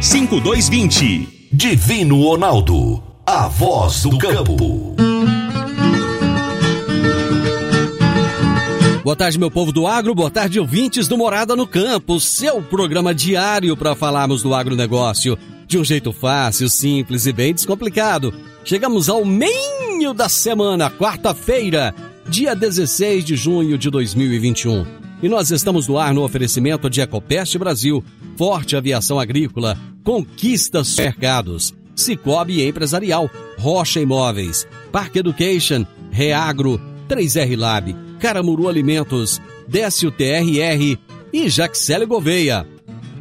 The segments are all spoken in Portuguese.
5220. Divino Ronaldo, a voz do campo. Boa tarde, meu povo do agro, boa tarde, ouvintes do Morada no Campo, seu programa diário para falarmos do agronegócio de um jeito fácil, simples e bem descomplicado. Chegamos ao meio da semana, quarta-feira, dia 16 de junho de 2021. E nós estamos no ar no oferecimento de Ecopest Brasil, Forte Aviação Agrícola, Conquista Mercados, Cicobi Empresarial, Rocha Imóveis, Parque Education, Reagro, 3R Lab, Caramuru Alimentos, Décio TRR e Jaxele Gouveia.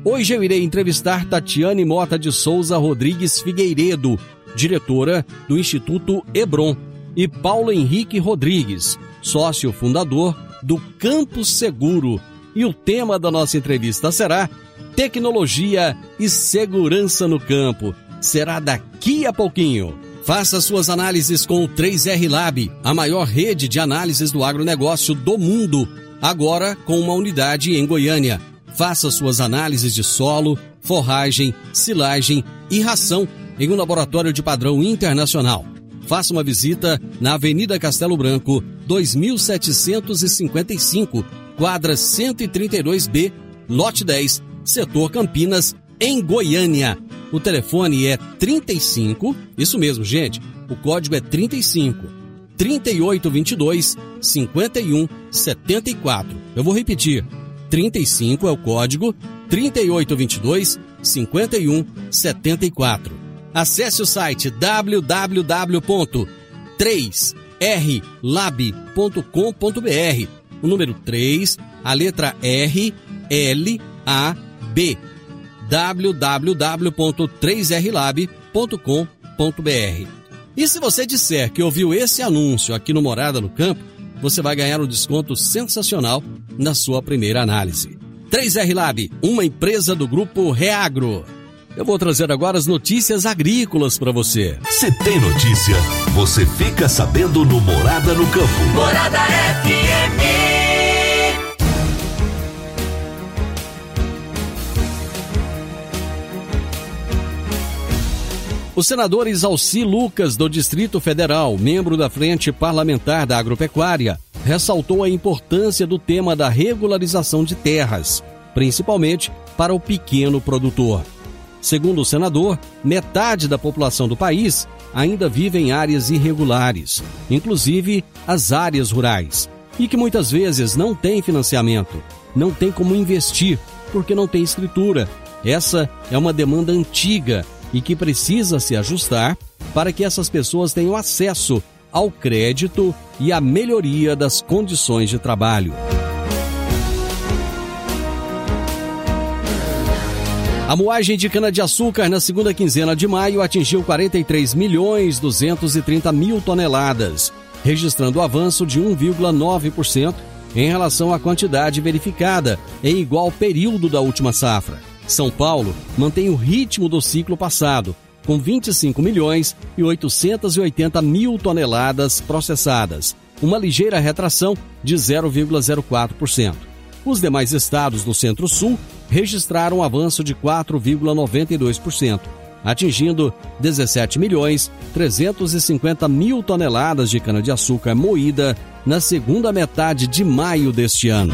Hoje eu irei entrevistar Tatiane Mota de Souza Rodrigues Figueiredo, diretora do Instituto Hebron, e Paulo Henrique Rodrigues, sócio fundador do Campus Seguro. E o tema da nossa entrevista será Tecnologia e Segurança no Campo. Será daqui a pouquinho. Faça suas análises com o 3R Lab, a maior rede de análises do agronegócio do mundo, agora com uma unidade em Goiânia. Faça suas análises de solo, forragem, silagem e ração em um laboratório de padrão internacional. Faça uma visita na Avenida Castelo Branco, 2755, quadra 132B, lote 10, setor Campinas, em Goiânia. O telefone é 35, isso mesmo, gente. O código é 35 3822 5174. Eu vou repetir. 35 é o código 3822 5174. Acesse o site www.3rlab.com.br. O número 3, a letra R, L, A, B www.3rlab.com.br. E se você disser que ouviu esse anúncio aqui no Morada no Campo, você vai ganhar um desconto sensacional na sua primeira análise. 3R Lab, uma empresa do grupo Reagro. Eu vou trazer agora as notícias agrícolas para você. Se tem notícia, você fica sabendo no Morada no Campo. Morada FM. O senador Isalci Lucas, do Distrito Federal, membro da Frente Parlamentar da Agropecuária, ressaltou a importância do tema da regularização de terras, principalmente para o pequeno produtor. Segundo o senador, metade da população do país ainda vive em áreas irregulares, inclusive as áreas rurais, e que muitas vezes não tem financiamento, não tem como investir, porque não tem escritura. Essa é uma demanda antiga e que precisa se ajustar para que essas pessoas tenham acesso ao crédito e à melhoria das condições de trabalho. A moagem de cana-de-açúcar na segunda quinzena de maio atingiu 43 milhões 230 mil toneladas, registrando avanço de 1,9% em relação à quantidade verificada em igual período da última safra. São Paulo mantém o ritmo do ciclo passado, com 25 milhões e 880 mil toneladas processadas, uma ligeira retração de 0,04%. Os demais estados do Centro-Sul registraram um avanço de 4,92%, atingindo 17 milhões 350 mil toneladas de cana-de-açúcar moída na segunda metade de maio deste ano.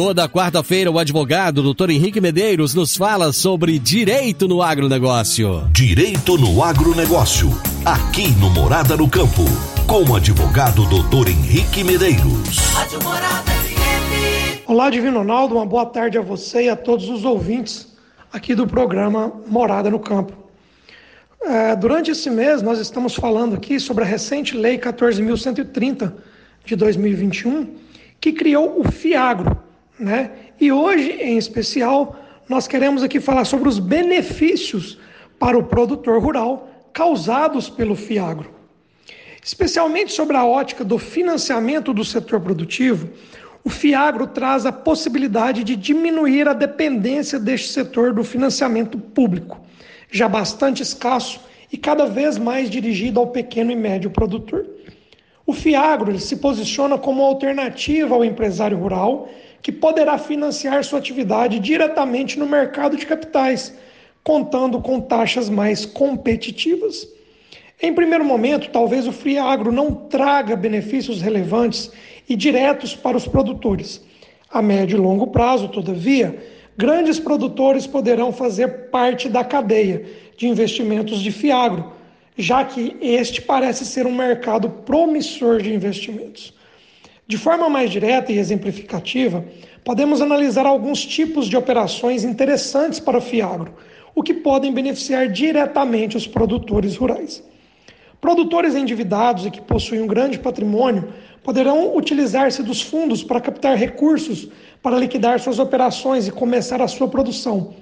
Toda quarta-feira, o advogado Dr. Henrique Medeiros nos fala sobre direito no agronegócio. Direito no agronegócio, aqui no Morada no Campo, com o advogado Dr. Henrique Medeiros. Olá, Divino Ronaldo, uma boa tarde a você e a todos os ouvintes aqui do programa Morada no Campo. É, durante esse mês, nós estamos falando aqui sobre a recente Lei 14.130 de 2021, que criou o FIAGRO, né? E hoje, em especial, nós queremos aqui falar sobre os benefícios para o produtor rural causados pelo Fiagro. Especialmente sobre a ótica do financiamento do setor produtivo, o Fiagro traz a possibilidade de diminuir a dependência deste setor do financiamento público, já bastante escasso e cada vez mais dirigido ao pequeno e médio produtor. O Fiagro se posiciona como alternativa ao empresário rural que poderá financiar sua atividade diretamente no mercado de capitais, contando com taxas mais competitivas. Em primeiro momento, talvez o Free Agro não traga benefícios relevantes e diretos para os produtores. A médio e longo prazo, todavia, grandes produtores poderão fazer parte da cadeia de investimentos de Fiagro, já que este parece ser um mercado promissor de investimentos. De forma mais direta e exemplificativa, podemos analisar alguns tipos de operações interessantes para o Fiagro, o que podem beneficiar diretamente os produtores rurais. Produtores endividados e que possuem um grande patrimônio poderão utilizar-se dos fundos para captar recursos para liquidar suas operações e começar a sua produção.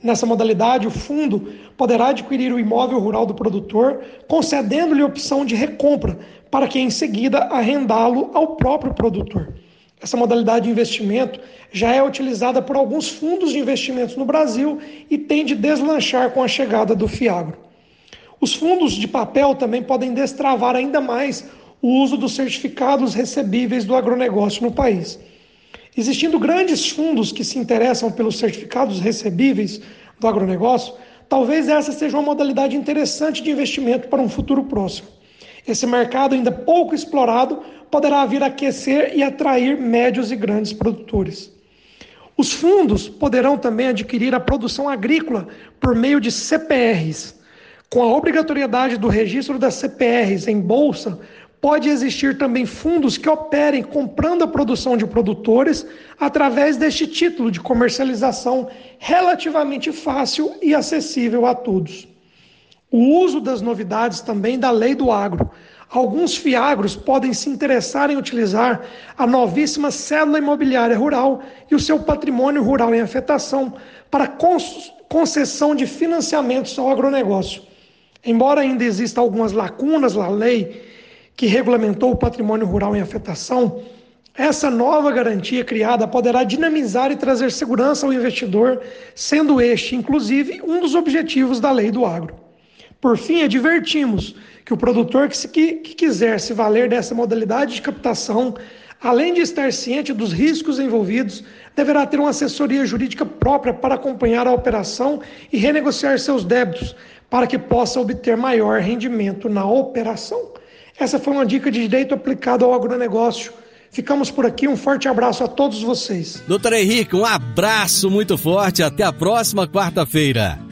Nessa modalidade, o fundo poderá adquirir o imóvel rural do produtor, concedendo-lhe opção de recompra, para que em seguida arrendá-lo ao próprio produtor. Essa modalidade de investimento já é utilizada por alguns fundos de investimentos no Brasil e tende a deslanchar com a chegada do Fiagro. Os fundos de papel também podem destravar ainda mais o uso dos certificados recebíveis do agronegócio no país. Existindo grandes fundos que se interessam pelos certificados recebíveis do agronegócio, talvez essa seja uma modalidade interessante de investimento para um futuro próximo. Esse mercado ainda pouco explorado poderá vir a aquecer e atrair médios e grandes produtores. Os fundos poderão também adquirir a produção agrícola por meio de CPRs. Com a obrigatoriedade do registro das CPRs em bolsa, pode existir também fundos que operem comprando a produção de produtores através deste título de comercialização relativamente fácil e acessível a todos. O uso das novidades também da lei do agro. Alguns fiagros podem se interessar em utilizar a novíssima cédula imobiliária rural e o seu patrimônio rural em afetação para concessão de financiamentos ao agronegócio. Embora ainda existam algumas lacunas na lei que regulamentou o patrimônio rural em afetação, essa nova garantia criada poderá dinamizar e trazer segurança ao investidor, sendo este, inclusive, um dos objetivos da lei do agro. Por fim, advertimos que o produtor que, se, que, que quiser se valer dessa modalidade de captação, além de estar ciente dos riscos envolvidos, deverá ter uma assessoria jurídica própria para acompanhar a operação e renegociar seus débitos, para que possa obter maior rendimento na operação. Essa foi uma dica de direito aplicado ao agronegócio. Ficamos por aqui, um forte abraço a todos vocês. Doutor Henrique, um abraço muito forte, até a próxima quarta-feira.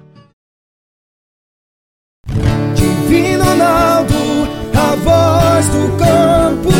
Ronaldo, a voz do campo.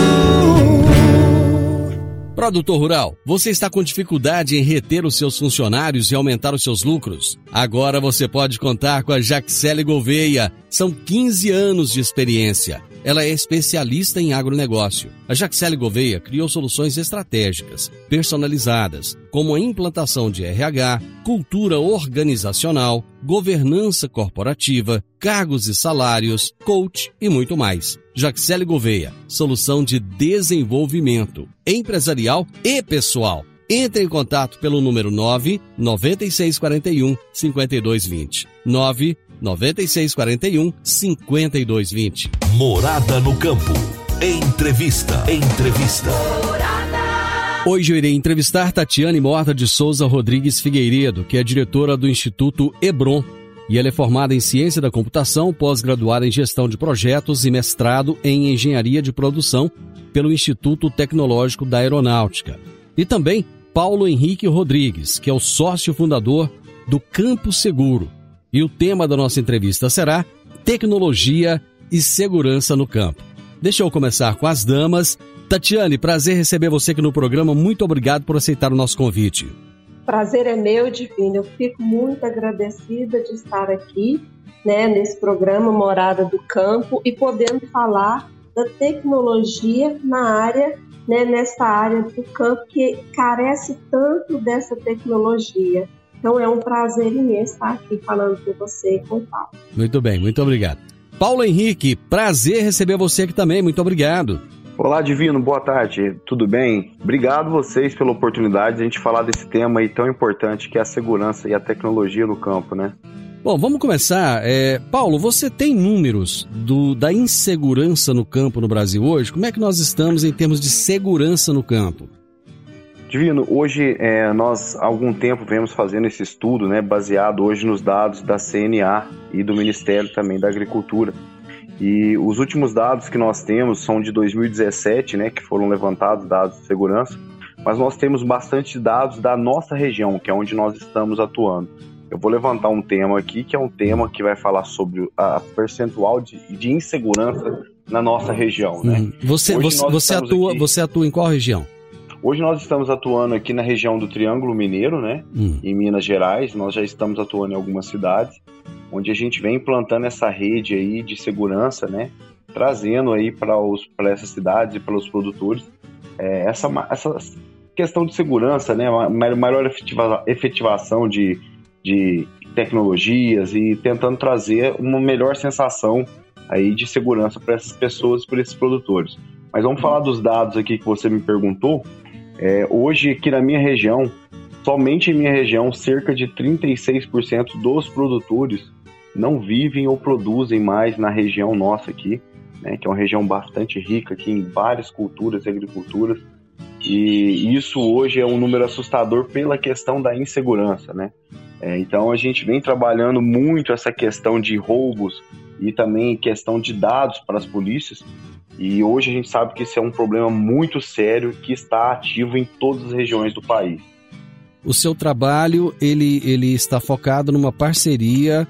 Produtor rural, você está com dificuldade em reter os seus funcionários e aumentar os seus lucros? Agora você pode contar com a Jaxele Gouveia. São 15 anos de experiência. Ela é especialista em agronegócio. A Jaxele Gouveia criou soluções estratégicas, personalizadas, como a implantação de RH, cultura organizacional, governança corporativa, cargos e salários, coach e muito mais. Jaxele Gouveia, solução de desenvolvimento empresarial e pessoal. Entre em contato pelo número 9 9641 5220. 9 9641 5220. Morada no campo. Entrevista. Entrevista. Hoje eu irei entrevistar Tatiane Morta de Souza Rodrigues Figueiredo, que é diretora do Instituto Hebron. E ela é formada em Ciência da Computação, pós-graduada em Gestão de Projetos e mestrado em Engenharia de Produção pelo Instituto Tecnológico da Aeronáutica. E também Paulo Henrique Rodrigues, que é o sócio fundador do Campo Seguro. E o tema da nossa entrevista será Tecnologia e Segurança no Campo. Deixa eu começar com as damas. Tatiane, prazer receber você aqui no programa. Muito obrigado por aceitar o nosso convite. Prazer é meu, Divino. Eu fico muito agradecida de estar aqui, né, nesse programa Morada do Campo e podendo falar da tecnologia na área, né, nessa área do campo que carece tanto dessa tecnologia. Então é um prazer imenso estar aqui falando com você e com o Paulo. Muito bem, muito obrigado. Paulo Henrique, prazer receber você aqui também, muito obrigado. Olá, Divino, boa tarde, tudo bem? Obrigado vocês pela oportunidade de a gente falar desse tema aí tão importante que é a segurança e a tecnologia no campo, né? Bom, vamos começar. É, Paulo, você tem números do, da insegurança no campo no Brasil hoje? Como é que nós estamos em termos de segurança no campo? Divino, hoje é, nós há algum tempo vemos fazendo esse estudo, né, baseado hoje nos dados da CNA e do Ministério também da Agricultura. E os últimos dados que nós temos são de 2017, né, que foram levantados dados de segurança, mas nós temos bastante dados da nossa região, que é onde nós estamos atuando. Eu vou levantar um tema aqui, que é um tema que vai falar sobre a percentual de, de insegurança na nossa região. Né? Uhum. Você, você, você, atua, aqui... você atua em qual região? Hoje nós estamos atuando aqui na região do Triângulo Mineiro, né? Hum. Em Minas Gerais. Nós já estamos atuando em algumas cidades, onde a gente vem implantando essa rede aí de segurança, né? Trazendo aí para essas cidades e para os produtores é, essa, essa questão de segurança, né? Uma maior efetiva, efetivação de, de tecnologias e tentando trazer uma melhor sensação aí de segurança para essas pessoas, para esses produtores. Mas vamos falar dos dados aqui que você me perguntou. É, hoje, aqui na minha região, somente em minha região, cerca de 36% dos produtores não vivem ou produzem mais na região nossa aqui, né, que é uma região bastante rica aqui em várias culturas e agriculturas. E isso hoje é um número assustador pela questão da insegurança, né? É, então a gente vem trabalhando muito essa questão de roubos e também questão de dados para as polícias, e hoje a gente sabe que esse é um problema muito sério que está ativo em todas as regiões do país. O seu trabalho ele, ele está focado numa parceria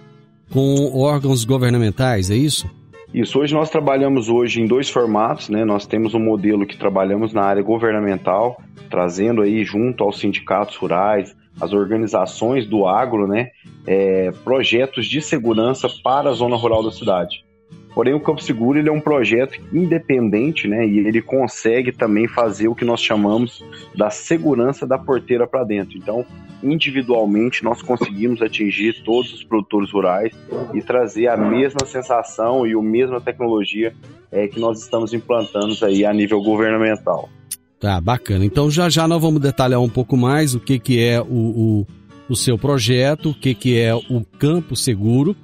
com órgãos governamentais, é isso? Isso. Hoje nós trabalhamos hoje em dois formatos, né? Nós temos um modelo que trabalhamos na área governamental, trazendo aí junto aos sindicatos rurais, as organizações do agro, né? É, projetos de segurança para a zona rural da cidade. Porém, o Campo Seguro ele é um projeto independente, né? E ele consegue também fazer o que nós chamamos da segurança da porteira para dentro. Então, individualmente, nós conseguimos atingir todos os produtores rurais e trazer a mesma sensação e a mesma tecnologia é, que nós estamos implantando aí a nível governamental. Tá, bacana. Então, já já nós vamos detalhar um pouco mais o que, que é o, o, o seu projeto, o que, que é o Campo Seguro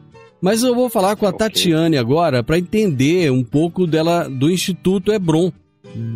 mas eu vou falar com a okay. Tatiane agora para entender um pouco dela do Instituto Hebron,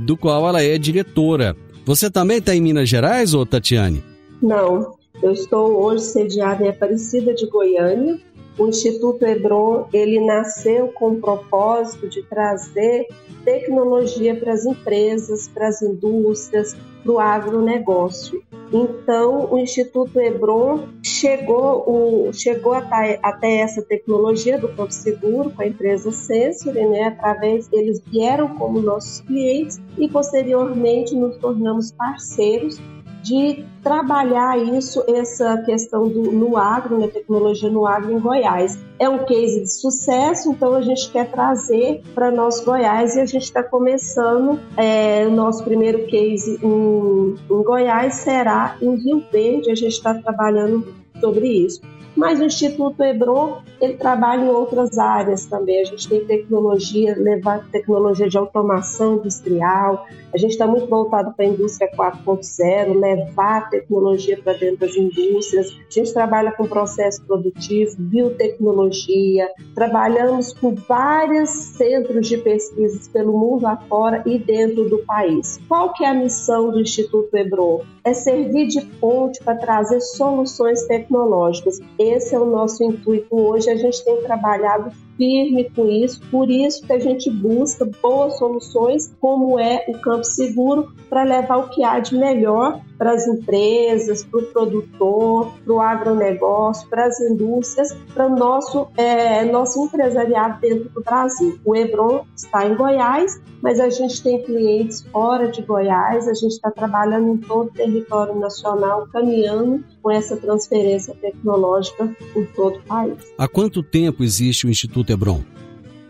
do qual ela é diretora. Você também está em Minas Gerais, ou Tatiane? Não, eu estou hoje sediada em Aparecida de Goiânia. O Instituto Hebron ele nasceu com o propósito de trazer tecnologia para as empresas, para as indústrias, para o agronegócio. Então, o Instituto Hebron chegou, o, chegou até, até essa tecnologia do Campo Seguro com a empresa Sensory, né? Através eles vieram como nossos clientes e posteriormente nos tornamos parceiros de trabalhar isso, essa questão do, no agro, né, tecnologia no agro em Goiás. É um case de sucesso, então a gente quer trazer para nós Goiás e a gente está começando, é, o nosso primeiro case em, em Goiás será em Rio Verde, a gente está trabalhando sobre isso. Mas o Instituto Hebron, ele trabalha em outras áreas também. A gente tem tecnologia, levar tecnologia de automação industrial. A gente está muito voltado para a indústria 4.0, levar tecnologia para dentro das indústrias. A gente trabalha com processo produtivo, biotecnologia. Trabalhamos com vários centros de pesquisas pelo mundo afora e dentro do país. Qual que é a missão do Instituto Hebron? É servir de ponte para trazer soluções tecnológicas esse é o nosso intuito hoje. A gente tem trabalhado firme com isso, por isso que a gente busca boas soluções, como é o Campo Seguro, para levar o que há de melhor para as empresas, para o produtor, para o agronegócio, para as indústrias, para o nosso, é, nosso empresariado dentro do Brasil. O Hebron está em Goiás, mas a gente tem clientes fora de Goiás, a gente está trabalhando em todo o território nacional, caminhando com essa transferência tecnológica por todo o país. Há quanto tempo existe o Instituto Hebron?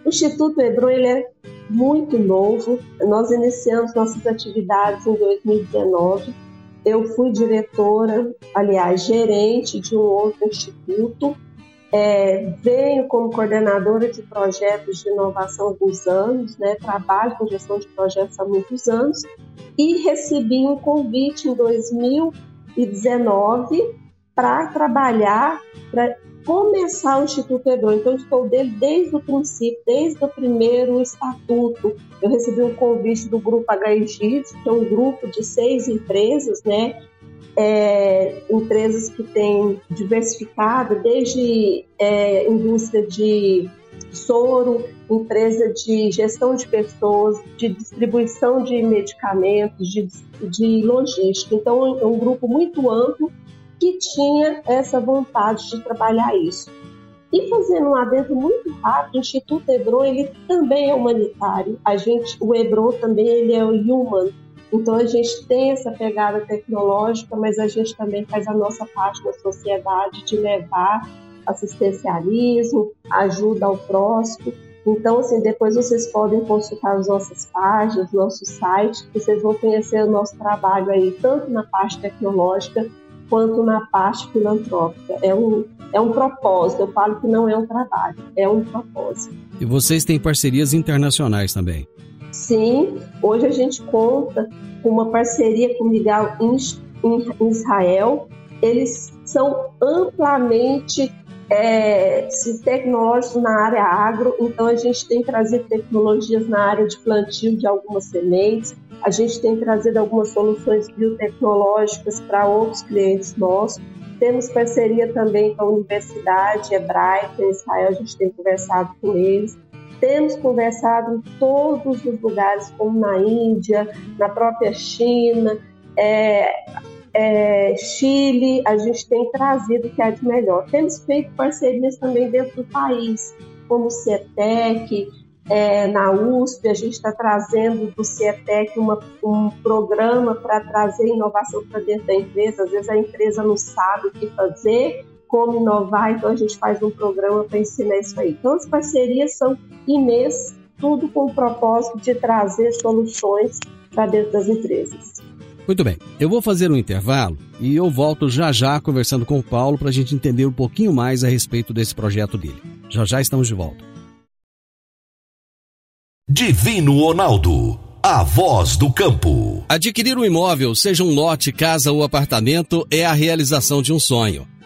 O Instituto Hebron ele é muito novo. Nós iniciamos nossas atividades em 2019. Eu fui diretora, aliás, gerente de um outro instituto. É, venho como coordenadora de projetos de inovação há alguns anos, né? trabalho com gestão de projetos há muitos anos e recebi um convite em 2019 para trabalhar, para começar o Instituto Hebron. Então, eu estou dele desde o princípio, desde o primeiro estatuto. Eu recebi um convite do Grupo HIGIS, que é um grupo de seis empresas, né? É, empresas que têm diversificado, desde é, indústria de soro, empresa de gestão de pessoas, de distribuição de medicamentos, de, de logística. Então, é um grupo muito amplo que tinha essa vontade de trabalhar isso. E fazendo um adentro muito rápido, o Instituto Hebron ele também é humanitário. A gente, o Hebron também ele é human. Então a gente tem essa pegada tecnológica, mas a gente também faz a nossa parte na sociedade de levar assistencialismo, ajuda ao próximo. Então, assim, depois vocês podem consultar as nossas páginas, nosso site, vocês vão conhecer o nosso trabalho aí, tanto na parte tecnológica quanto na parte filantrópica. É um, é um propósito. Eu falo que não é um trabalho, é um propósito. E vocês têm parcerias internacionais também? Sim, hoje a gente conta com uma parceria com o Miguel em Israel. Eles são amplamente é, tecnológicos na área agro, então a gente tem trazido tecnologias na área de plantio de algumas sementes, a gente tem trazido algumas soluções biotecnológicas para outros clientes nossos. Temos parceria também com a Universidade Hebraica em Israel, a gente tem conversado com eles. Temos conversado em todos os lugares, como na Índia, na própria China, é, é, Chile, a gente tem trazido o que é de melhor. Temos feito parcerias também dentro do país, como o CETEC, é, na USP, a gente está trazendo do CIETEC uma, um programa para trazer inovação para dentro da empresa. Às vezes a empresa não sabe o que fazer, como inovar, então a gente faz um programa para ensinar isso aí. Então as parcerias são imensas, tudo com o propósito de trazer soluções para dentro das empresas. Muito bem, eu vou fazer um intervalo e eu volto já já conversando com o Paulo para a gente entender um pouquinho mais a respeito desse projeto dele. Já já estamos de volta. Divino Ronaldo, a voz do campo. Adquirir um imóvel, seja um lote, casa ou apartamento, é a realização de um sonho.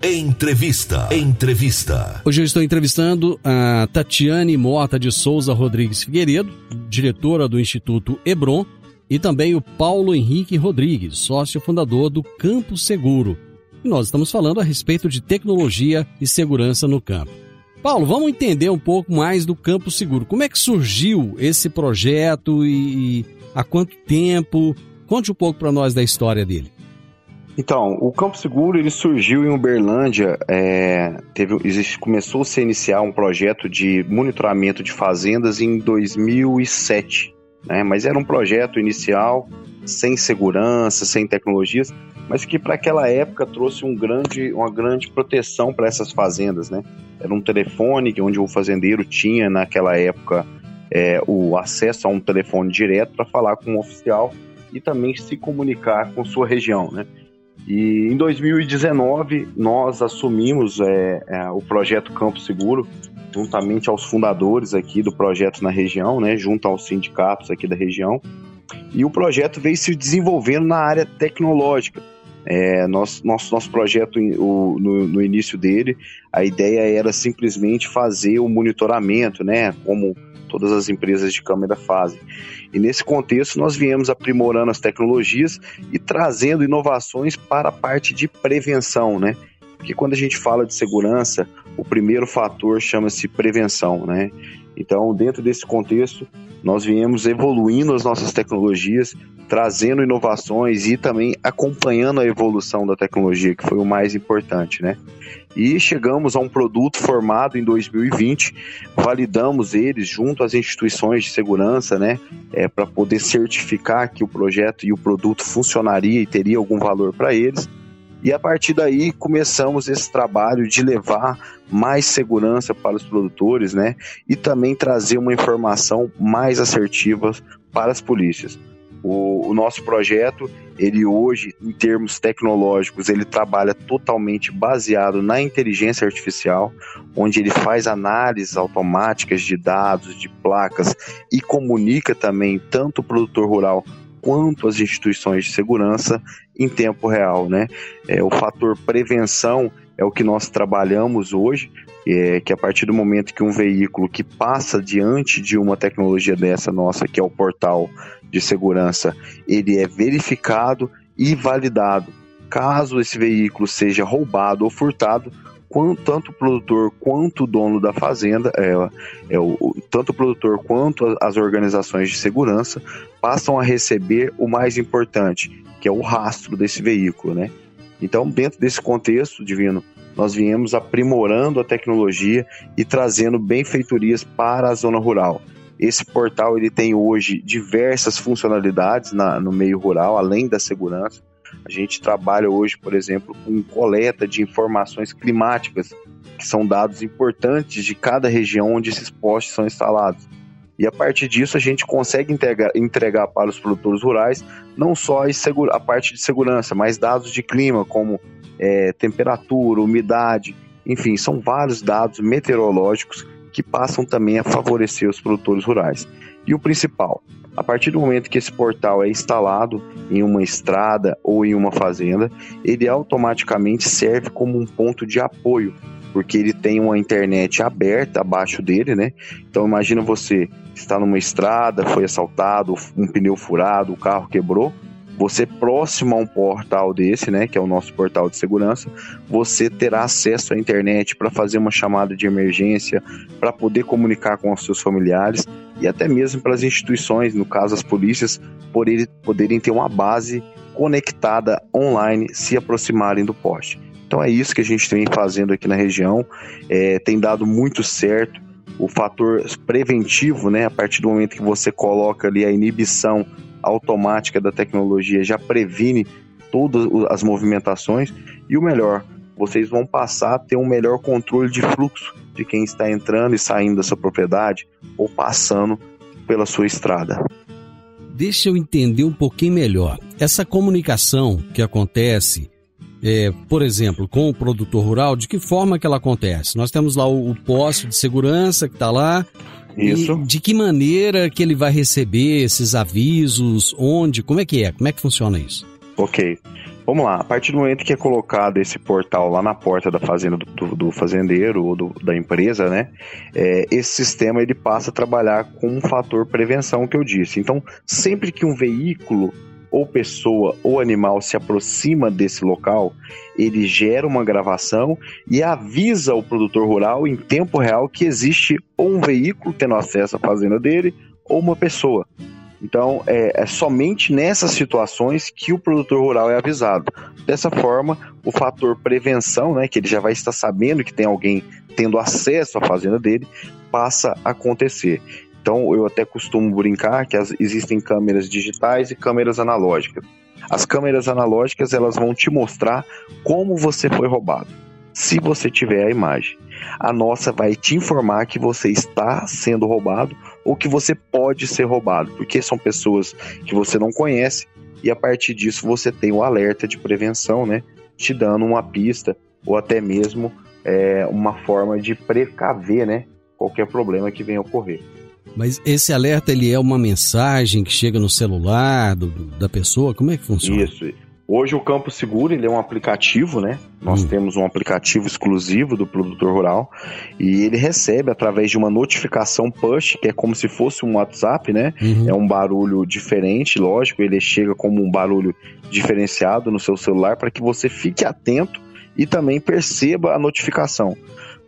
Entrevista. Entrevista. Hoje eu estou entrevistando a Tatiane Mota de Souza Rodrigues Figueiredo, diretora do Instituto Hebron, e também o Paulo Henrique Rodrigues, sócio fundador do Campo Seguro. E nós estamos falando a respeito de tecnologia e segurança no campo. Paulo, vamos entender um pouco mais do Campo Seguro. Como é que surgiu esse projeto e, há quanto tempo? Conte um pouco para nós da história dele. Então, o Campo Seguro ele surgiu em Uberlândia, é, teve, existe, começou a se iniciar um projeto de monitoramento de fazendas em 2007, né? mas era um projeto inicial sem segurança, sem tecnologias, mas que para aquela época trouxe um grande, uma grande proteção para essas fazendas, né? Era um telefone onde o fazendeiro tinha naquela época é, o acesso a um telefone direto para falar com um oficial e também se comunicar com sua região, né? E em 2019 nós assumimos é, é, o projeto Campo Seguro juntamente aos fundadores aqui do projeto na região, né? Junto aos sindicatos aqui da região. E o projeto veio se desenvolvendo na área tecnológica. É, nosso, nosso, nosso projeto, o, no, no, início dele, a ideia era simplesmente fazer o monitoramento, né? Como todas as empresas de câmera fazem. E nesse contexto, nós viemos aprimorando as tecnologias e trazendo inovações para a parte de prevenção, né? Porque quando a gente fala de segurança, o primeiro fator chama-se prevenção, né? Então, dentro desse contexto, nós viemos evoluindo as nossas tecnologias, trazendo inovações e também acompanhando a evolução da tecnologia, que foi o mais importante, né? E chegamos a um produto formado em 2020, validamos eles junto às instituições de segurança, né, é, para poder certificar que o projeto e o produto funcionaria e teria algum valor para eles. E a partir daí começamos esse trabalho de levar mais segurança para os produtores, né? E também trazer uma informação mais assertiva para as polícias. O, o, nosso projeto, ele hoje, em termos tecnológicos, ele trabalha totalmente baseado na inteligência artificial, onde ele faz análises automáticas de dados, de placas e comunica também tanto o produtor rural quanto as instituições de segurança em tempo real, né? É, o fator prevenção é o que nós trabalhamos hoje, é, que a partir do momento que um veículo que passa diante de uma tecnologia dessa nossa, que é o portal de segurança, ele é verificado e validado. Caso esse veículo seja roubado ou furtado, quanto, tanto o produtor quanto o dono da fazenda, é, é o, tanto o produtor quanto as organizações de segurança passam a receber o mais importante, que é o rastro desse veículo, né? Então, dentro desse contexto, Divino, nós viemos aprimorando a tecnologia e trazendo benfeitorias para a zona rural. Esse portal ele tem hoje diversas funcionalidades na, no meio rural, além da segurança. A gente trabalha hoje, por exemplo, com coleta de informações climáticas, que são dados importantes de cada região onde esses postes são instalados. E a partir disso a gente consegue entregar, entregar para os produtores rurais não só a, parte de segurança, mas dados de clima, como é, temperatura, umidade, enfim, são vários dados meteorológicos que passam também a favorecer os produtores rurais. E o principal, a partir do momento que esse portal é instalado em uma estrada ou em uma fazenda, ele automaticamente serve como um ponto de apoio, porque ele tem uma internet aberta abaixo dele, né? Então imagina você está numa estrada, foi assaltado, um pneu furado, o carro quebrou, você próximo a um portal desse, né, que é o nosso portal de segurança, você terá acesso à internet para fazer uma chamada de emergência, para poder comunicar com os seus familiares e até mesmo para as instituições, no caso as polícias, poderem ter uma base conectada online se aproximarem do poste. Então é isso que a gente vem fazendo aqui na região, é, tem dado muito certo. O fator preventivo, né, a partir do momento que você coloca ali a inibição automática da tecnologia já previne todas as movimentações e o melhor, vocês vão passar a ter um melhor controle de fluxo de quem está entrando e saindo da sua propriedade ou passando pela sua estrada. Deixa eu entender um pouquinho melhor. Essa comunicação que acontece, é, por exemplo, com o produtor rural, de que forma que ela acontece? Nós temos lá o, o poste de segurança que está lá, isso. E de que maneira que ele vai receber esses avisos? Onde? Como é que é? Como é que funciona isso? Ok. Vamos lá, a partir do momento que é colocado esse portal lá na porta da fazenda do, do fazendeiro ou do, da empresa, né? É, esse sistema ele passa a trabalhar com um fator prevenção que eu disse. Então, sempre que um veículo ou pessoa ou animal se aproxima desse local, ele gera uma gravação e avisa o produtor rural em tempo real que existe ou um veículo tendo acesso à fazenda dele ou uma pessoa. Então, é, é, somente nessas situações que o produtor rural é avisado. Dessa forma, o fator prevenção, né, que ele já vai estar sabendo que tem alguém tendo acesso à fazenda dele, passa a acontecer. Então, eu até costumo brincar que as, existem câmeras digitais e câmeras analógicas. As câmeras analógicas, elas vão te mostrar como você foi roubado, se você tiver a imagem. A nossa vai te informar que você está sendo roubado ou que você pode ser roubado, porque são pessoas que você não conhece e a partir disso você tem o alerta de prevenção, né? Te dando uma pista ou até mesmo é, uma forma de precaver, né? Qualquer problema que venha ocorrer. Mas esse alerta ele é uma mensagem que chega no celular do, da pessoa? Como é que funciona? Isso. Hoje o Campo Seguro ele é um aplicativo, né? Nós hum. temos um aplicativo exclusivo do produtor rural e ele recebe através de uma notificação push, que é como se fosse um WhatsApp, né? Uhum. É um barulho diferente, lógico, ele chega como um barulho diferenciado no seu celular para que você fique atento e também perceba a notificação.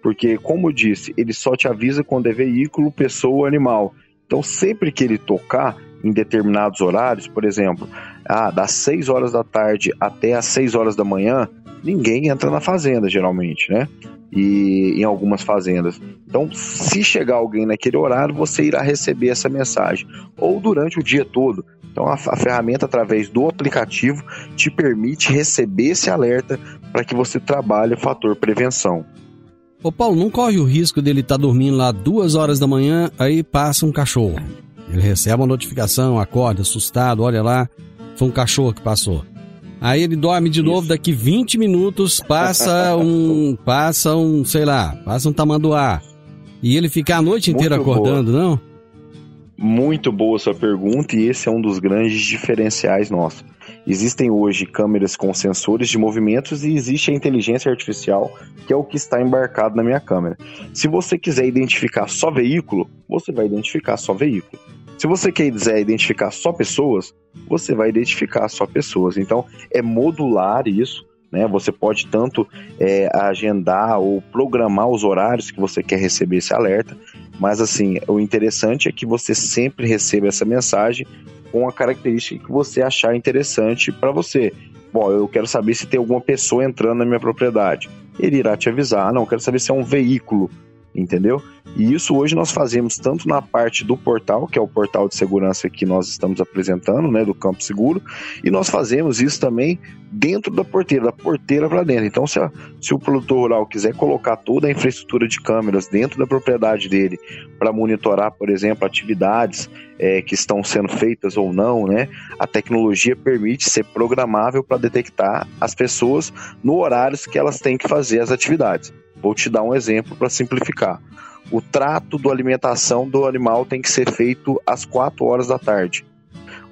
Porque, como eu disse, ele só te avisa quando é veículo, pessoa ou animal. Então, sempre que ele tocar, em determinados horários, por exemplo, ah, das 6 horas da tarde até as 6 horas da manhã, ninguém entra na fazenda, geralmente, né? E em algumas fazendas. Então, se chegar alguém naquele horário, você irá receber essa mensagem. Ou durante o dia todo. Então, a, a ferramenta, através do aplicativo, te permite receber esse alerta para que você trabalhe o fator prevenção. Ô Paulo, não corre o risco dele estar tá dormindo lá duas horas da manhã, aí passa um cachorro. Ele recebe uma notificação, acorda assustado, olha lá, foi um cachorro que passou. Aí ele dorme de novo, daqui 20 minutos passa um, passa um, sei lá, passa um tamanduá. E ele fica a noite inteira Muito acordando, boa. não? Muito boa sua pergunta e esse é um dos grandes diferenciais nossos. Existem hoje câmeras com sensores de movimentos e existe a inteligência artificial, que é o que está embarcado na minha câmera. Se você quiser identificar só veículo, você vai identificar só veículo. Se você quiser identificar só pessoas, você vai identificar só pessoas. Então, é modular isso. Né? Você pode tanto é, agendar ou programar os horários que você quer receber esse alerta, mas assim, o interessante é que você sempre receba essa mensagem com a característica que você achar interessante para você. Bom, eu quero saber se tem alguma pessoa entrando na minha propriedade. Ele irá te avisar. Ah, não, quero saber se é um veículo entendeu? E isso hoje nós fazemos tanto na parte do portal, que é o portal de segurança que nós estamos apresentando, né, do Campo Seguro, e nós fazemos isso também dentro da porteira, da porteira para dentro. Então, se, a, se o produtor rural quiser colocar toda a infraestrutura de câmeras dentro da propriedade dele para monitorar, por exemplo, atividades é, que estão sendo feitas ou não, né, a tecnologia permite ser programável para detectar as pessoas no horários que elas têm que fazer as atividades. Vou te dar um exemplo para simplificar. O trato da alimentação do animal tem que ser feito às 4 horas da tarde.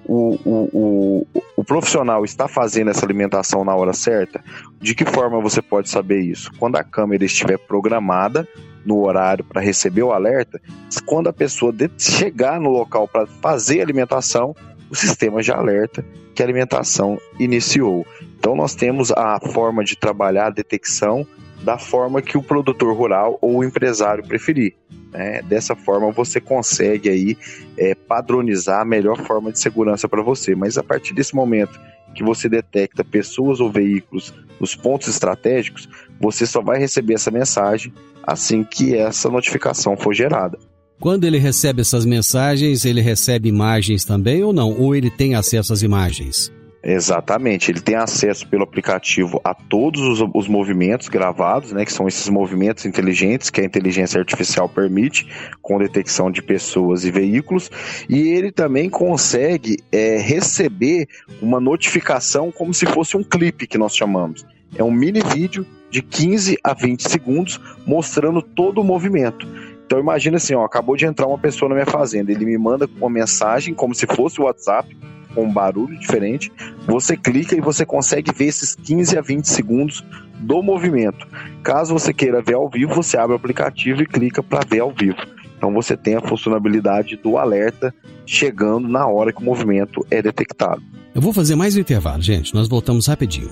O, o, o, o, profissional está fazendo essa alimentação na hora certa? De que forma você pode saber isso? Quando a câmera estiver programada no horário para receber o alerta, quando a pessoa chegar no local para fazer a alimentação, o sistema já alerta que a alimentação iniciou. Então nós temos a forma de trabalhar a detecção da forma que o produtor rural ou o empresário preferir. Né? Dessa forma você consegue aí é, padronizar a melhor forma de segurança para você. Mas a partir desse momento que você detecta pessoas ou veículos nos pontos estratégicos, você só vai receber essa mensagem assim que essa notificação for gerada. Quando ele recebe essas mensagens, ele recebe imagens também ou não? Ou ele tem acesso às imagens? Exatamente, ele tem acesso pelo aplicativo a todos os, os, movimentos gravados, né, que são esses movimentos inteligentes que a inteligência artificial permite, com detecção de pessoas e veículos, e ele também consegue é, receber uma notificação como se fosse um clipe que nós chamamos. É um mini vídeo de 15 a 20 segundos mostrando todo o movimento. Então imagina assim, ó, acabou de entrar uma pessoa na minha fazenda, ele me manda uma mensagem como se fosse o WhatsApp, com um barulho diferente, você clica e você consegue ver esses 15 a 20 segundos do movimento. Caso você queira ver ao vivo, você abre o aplicativo e clica para ver ao vivo. Então você tem a funcionalidade do alerta chegando na hora que o movimento é detectado. Eu vou fazer mais um intervalo, gente. Nós voltamos rapidinho.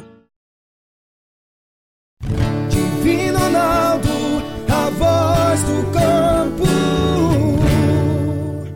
Divino Ronaldo, a voz do campo.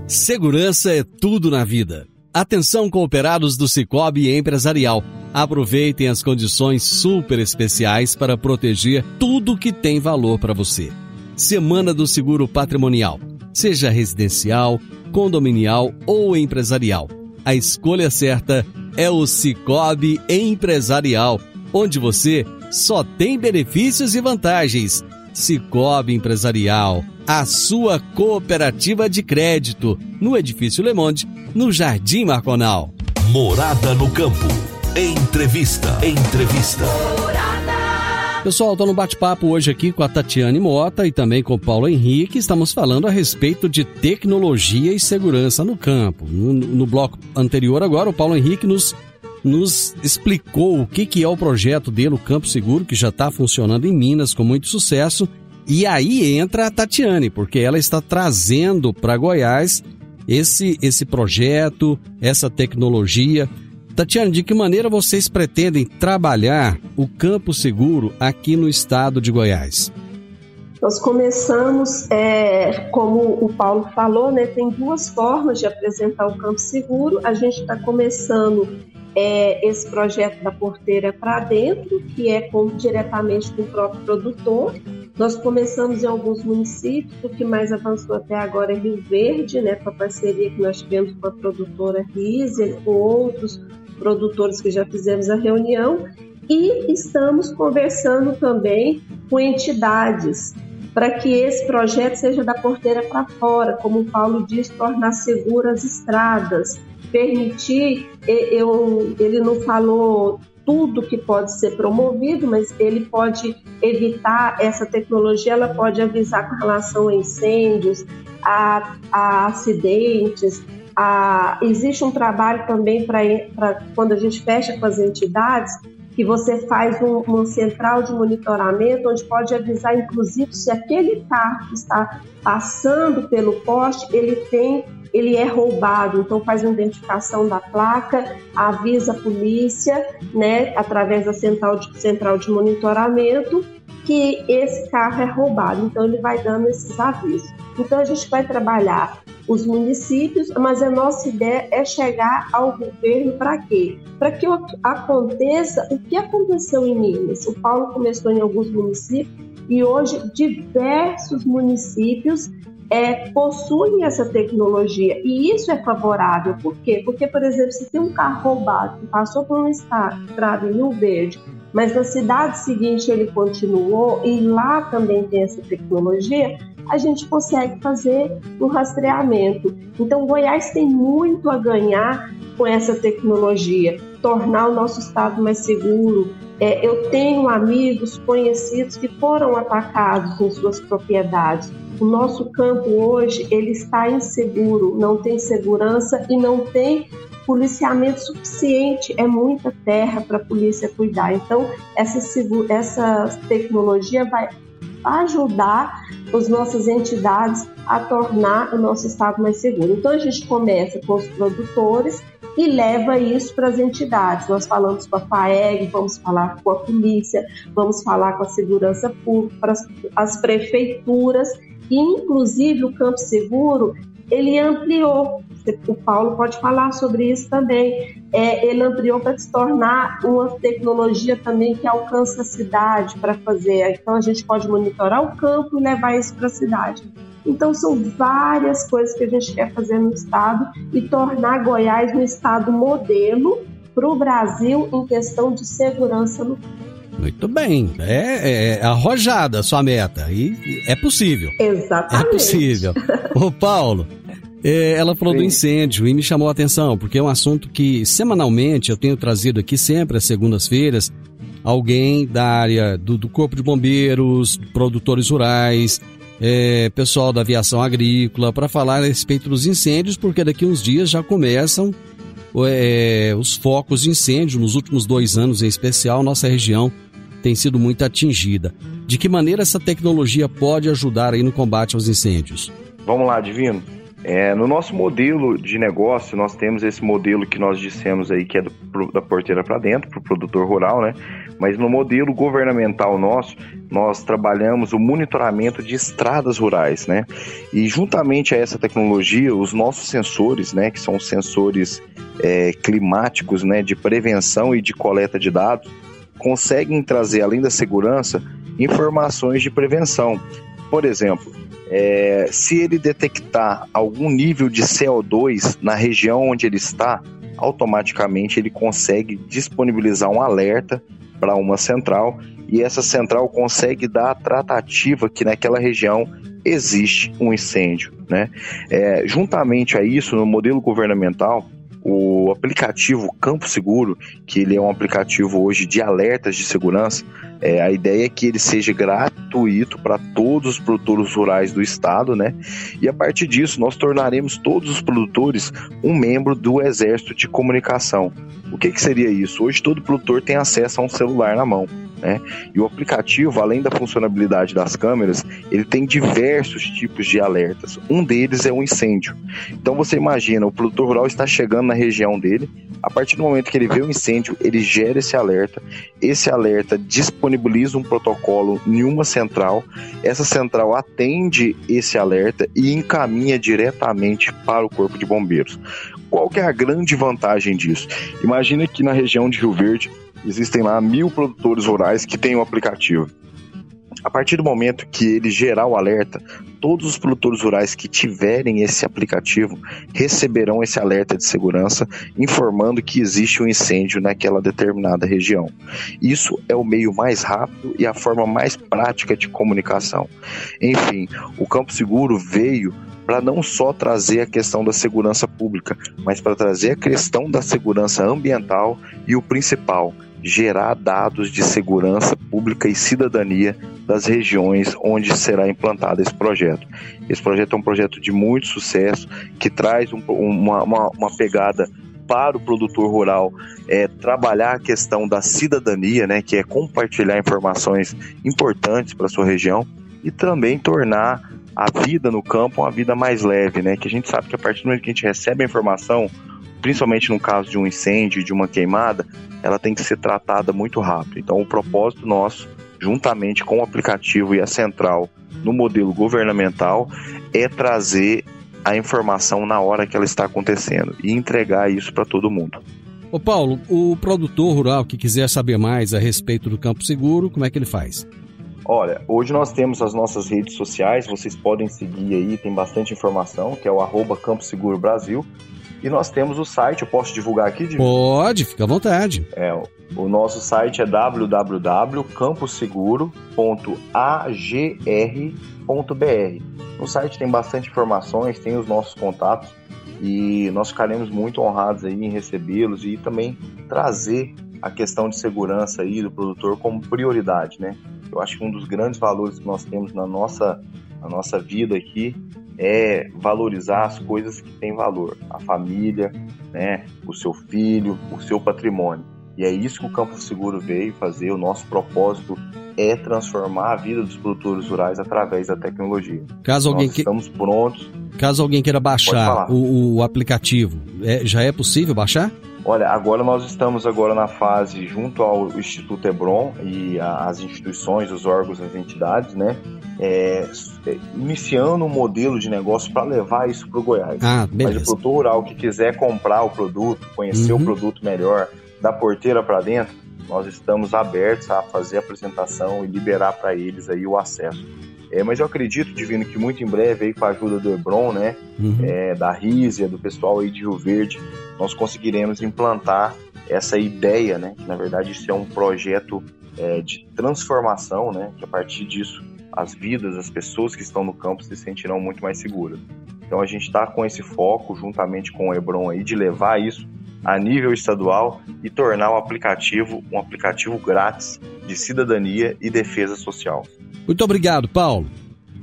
Segurança é tudo na vida. Atenção cooperados do Cicobi Empresarial. Aproveitem as condições super especiais para proteger tudo que tem valor para você. Semana do Seguro Patrimonial. Seja residencial, condominial ou empresarial. A escolha certa é o Cicobi Empresarial, onde você só tem benefícios e vantagens. Cicobi Empresarial, a sua cooperativa de crédito, no Edifício Le Monde, no Jardim Marconal. Morada no campo. Entrevista. Entrevista. Pessoal, estou no bate-papo hoje aqui com a Tatiane Mota e também com o Paulo Henrique. Estamos falando a respeito de tecnologia e segurança no campo. No, no bloco anterior, agora, o Paulo Henrique nos, nos explicou o que, que é o projeto dele, o Campo Seguro, que já está funcionando em Minas com muito sucesso. E aí entra a Tatiane, porque ela está trazendo para Goiás esse, esse projeto, essa tecnologia. Tatiana, de que maneira vocês pretendem trabalhar o Campo Seguro aqui no estado de Goiás? Nós começamos, é, como o Paulo falou, né, tem duas formas de apresentar o Campo Seguro. A gente está começando é, esse projeto da porteira para dentro, que é com, diretamente com o próprio produtor. Nós começamos em alguns municípios, o que mais avançou até agora é Rio Verde, né, com a parceria que nós tivemos com a produtora Riesel, com outros produtores que já fizemos a reunião e estamos conversando também com entidades para que esse projeto seja da porteira para fora, como o Paulo diz, tornar seguras as estradas, permitir, eu, ele não falou tudo que pode ser promovido, mas ele pode evitar essa tecnologia, ela pode avisar com relação a incêndios, a, a acidentes, a, existe um trabalho também para quando a gente fecha com as entidades, que você faz um, uma central de monitoramento, onde pode avisar, inclusive, se aquele carro que está passando pelo poste, ele tem, ele é roubado. Então faz uma identificação da placa, avisa a polícia, né, através da central de, central de monitoramento, que esse carro é roubado. Então ele vai dando esses avisos. Então a gente vai trabalhar os municípios, mas a nossa ideia é chegar ao governo para quê? Para que aconteça o que aconteceu em Minas. O Paulo começou em alguns municípios e hoje diversos municípios é, possuem essa tecnologia e isso é favorável. Por quê? Porque, por exemplo, se tem um carro roubado que passou por um estrada em Rio Verde, mas na cidade seguinte ele continuou e lá também tem essa tecnologia, a gente consegue fazer o um rastreamento. Então, Goiás tem muito a ganhar com essa tecnologia, tornar o nosso estado mais seguro. É, eu tenho amigos conhecidos que foram atacados em suas propriedades. O nosso campo hoje ele está inseguro, não tem segurança e não tem policiamento suficiente, é muita terra para a polícia cuidar. Então, essa, essa tecnologia vai ajudar as nossas entidades a tornar o nosso estado mais seguro. Então a gente começa com os produtores e leva isso para as entidades. Nós falamos com a FAEG, vamos falar com a polícia, vamos falar com a segurança pública, para as prefeituras e inclusive o Campo Seguro ele ampliou. O Paulo pode falar sobre isso também. É, ele ampliou para se tornar uma tecnologia também que alcança a cidade para fazer. Então a gente pode monitorar o campo e levar isso para a cidade. Então são várias coisas que a gente quer fazer no estado e tornar Goiás um estado modelo para o Brasil em questão de segurança no campo. Muito bem. É, é arrojada a sua meta. E é possível. Exatamente. É possível. Ô, Paulo, é, ela falou Sim. do incêndio e me chamou a atenção, porque é um assunto que semanalmente eu tenho trazido aqui sempre às segundas-feiras alguém da área do, do Corpo de Bombeiros, produtores rurais, é, pessoal da aviação agrícola, para falar a respeito dos incêndios, porque daqui uns dias já começam é, os focos de incêndio nos últimos dois anos, em especial, nossa região tem sido muito atingida. De que maneira essa tecnologia pode ajudar aí no combate aos incêndios? Vamos lá, Divino. É, no nosso modelo de negócio, nós temos esse modelo que nós dissemos aí, que é do, da porteira para dentro, para o produtor rural, né? Mas no modelo governamental nosso, nós trabalhamos o monitoramento de estradas rurais, né? E juntamente a essa tecnologia, os nossos sensores, né, que são sensores é, climáticos, né, de prevenção e de coleta de dados, conseguem trazer, além da segurança, informações de prevenção. Por exemplo, é, se ele detectar algum nível de CO2 na região onde ele está, automaticamente ele consegue disponibilizar um alerta para uma central e essa central consegue dar a tratativa que naquela região existe um incêndio. Né? É, juntamente a isso, no modelo governamental, o aplicativo Campo Seguro, que ele é um aplicativo hoje de alertas de segurança, é, a ideia é que ele seja gratuito para todos os produtores rurais do estado, né? E a partir disso, nós tornaremos todos os produtores um membro do Exército de Comunicação. O que, que seria isso? Hoje todo produtor tem acesso a um celular na mão. Né? E o aplicativo, além da funcionalidade das câmeras, ele tem diversos tipos de alertas. Um deles é o incêndio. Então você imagina, o produtor rural está chegando na região dele, a partir do momento que ele vê o incêndio, ele gera esse alerta. Esse alerta disponibiliza um protocolo em uma central. Essa central atende esse alerta e encaminha diretamente para o corpo de bombeiros. Qual que é a grande vantagem disso? Imagina que na região de Rio Verde Existem lá mil produtores rurais que têm o um aplicativo. A partir do momento que ele gerar o alerta, todos os produtores rurais que tiverem esse aplicativo receberão esse alerta de segurança informando que existe um incêndio naquela determinada região. Isso é o meio mais rápido e a forma mais prática de comunicação. Enfim, o Campo Seguro veio para não só trazer a questão da segurança pública, mas para trazer a questão da segurança ambiental e o principal, gerar dados de segurança pública e cidadania das regiões onde será implantado esse projeto. Esse projeto é um projeto de muito sucesso que traz um, uma, uma, uma pegada para o produtor rural é trabalhar a questão da cidadania, né, que é compartilhar informações importantes para a sua região e também tornar a vida no campo uma vida mais leve, né? Que a gente sabe que a partir do momento que a gente recebe a informação, principalmente no caso de um incêndio, de uma queimada, ela tem que ser tratada muito rápido. Então, o propósito nosso, juntamente com o aplicativo e a central no modelo governamental, é trazer a informação na hora que ela está acontecendo e entregar isso para todo mundo. Ô Paulo, o produtor rural que quiser saber mais a respeito do Campo Seguro, como é que ele faz? Olha, hoje nós temos as nossas redes sociais, vocês podem seguir aí, tem bastante informação, que é o arroba Campo Seguro Brasil. E nós temos o site, eu posso divulgar aqui? Pode, fica à vontade. É, o nosso site é www.camposeguro.agr.br. No site tem bastante informações, tem os nossos contatos e nós ficaremos muito honrados aí em recebê-los e também trazer a questão de segurança aí do produtor como prioridade, né? Eu acho que um dos grandes valores que nós temos na nossa, na nossa vida aqui é valorizar as coisas que têm valor, a família, né, o seu filho, o seu patrimônio. E é isso que o Campo Seguro veio fazer. O nosso propósito é transformar a vida dos produtores rurais através da tecnologia. Caso alguém Nós que... estamos prontos. Caso alguém queira baixar o, o, aplicativo, é, já é possível baixar? Olha, agora nós estamos agora na fase junto ao Instituto Hebron e as instituições, os órgãos, as entidades, né? É, é iniciando um modelo de negócio para levar isso para o Goiás. Ah, Mas o produtor rural que quiser comprar o produto, conhecer uhum. o produto melhor, da porteira para dentro, nós estamos abertos a fazer a apresentação e liberar para eles aí o acesso. É, mas eu acredito, Divino, que muito em breve, aí, com a ajuda do Hebron, né, uhum. é, da Rízia, do pessoal aí de Rio Verde, nós conseguiremos implantar essa ideia, né, que na verdade isso é um projeto é, de transformação, né, que a partir disso as vidas, as pessoas que estão no campo se sentirão muito mais seguras. Então a gente está com esse foco, juntamente com o Hebron aí, de levar isso a nível estadual e tornar o aplicativo um aplicativo grátis de cidadania e defesa social. Muito obrigado, Paulo.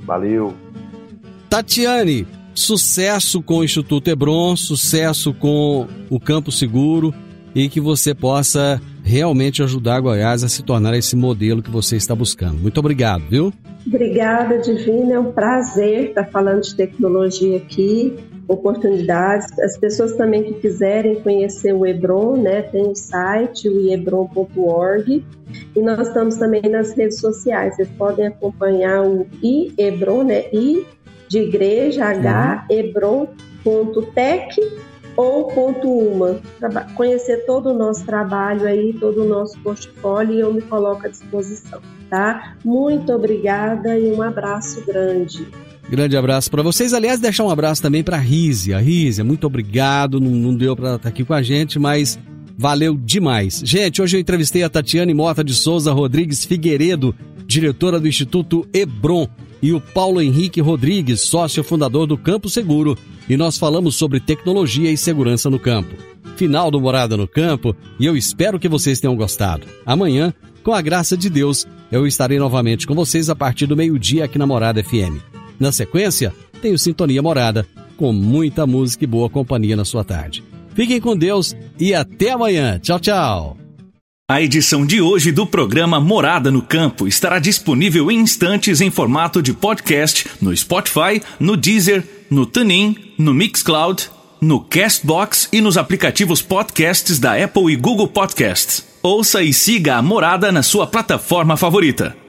Valeu. Tatiane, Sucesso com o Instituto Hebron, sucesso com o Campo Seguro e que você possa realmente ajudar Goiás a se tornar esse modelo que você está buscando. Muito obrigado, viu? Obrigada, Divina. É um prazer estar falando de tecnologia aqui, oportunidades. As pessoas também que quiserem conhecer o Hebron, né, tem o site, o iebron.org. E nós estamos também nas redes sociais. Vocês podem acompanhar o iebron, né, i de igreja, h, hebron.tech ou ponto uma, conhecer todo o nosso trabalho aí, todo o nosso portfólio e eu me coloco à disposição, tá? Muito obrigada e um abraço grande. Grande abraço para vocês. Aliás, deixar um abraço também para Rízia. Rízia, muito obrigado. Não, não deu para estar tá aqui com a gente, mas valeu demais. Gente, hoje eu entrevistei a Tatiane Mota de Souza Rodrigues Figueiredo, diretora do Instituto Hebron e o Paulo Henrique Rodrigues, sócio fundador do Campo Seguro, e nós falamos sobre tecnologia e segurança no campo. Final do Morada no Campo, e eu espero que vocês tenham gostado. Amanhã, com a graça de Deus, eu estarei novamente com vocês a partir do meio-dia aqui na Morada FM. Na sequência, tenho Sintonia Morada, com muita música e boa companhia na sua tarde. Fiquem com Deus e até amanhã. Tchau, tchau. A edição de hoje do programa Morada no Campo estará disponível em instantes em formato de podcast no Spotify, no Deezer, no TuneIn, no Mixcloud, no Castbox e nos aplicativos podcasts da Apple e Google Podcasts. Ouça e siga a Morada na sua plataforma favorita.